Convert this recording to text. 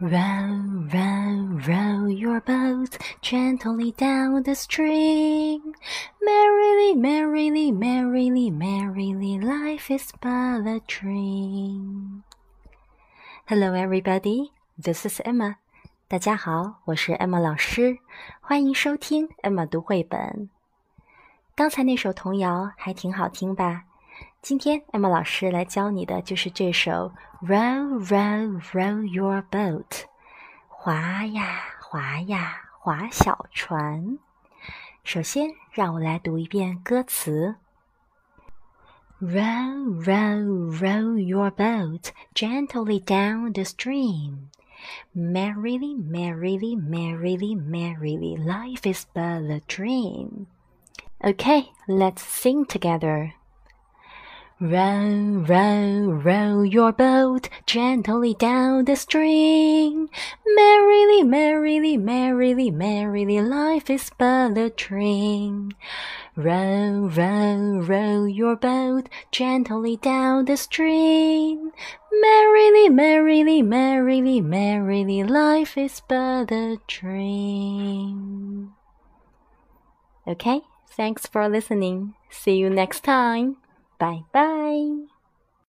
Row, row, row your boat gently down the stream. Merrily, merrily, merrily, merrily, life is but a dream. Hello, everybody. This is Emma. 大家好，我是 Emma 老师，欢迎收听 Emma 读绘本。刚才那首童谣还挺好听吧？ 今天艾玛老师来教你的就是这首《Row, Row, Row Your Boat》，划呀划呀划小船。首先，让我来读一遍歌词：Row, row, row your boat gently down the stream. Merrily, merrily, merrily, merrily, life is but a dream. Okay, let's sing together. Row, row, row your boat gently down the stream. Merrily, merrily, merrily, merrily, life is but a dream. Row, row, row your boat gently down the stream. Merrily, merrily, merrily, merrily, life is but a dream. Okay, thanks for listening. See you next time. 拜拜。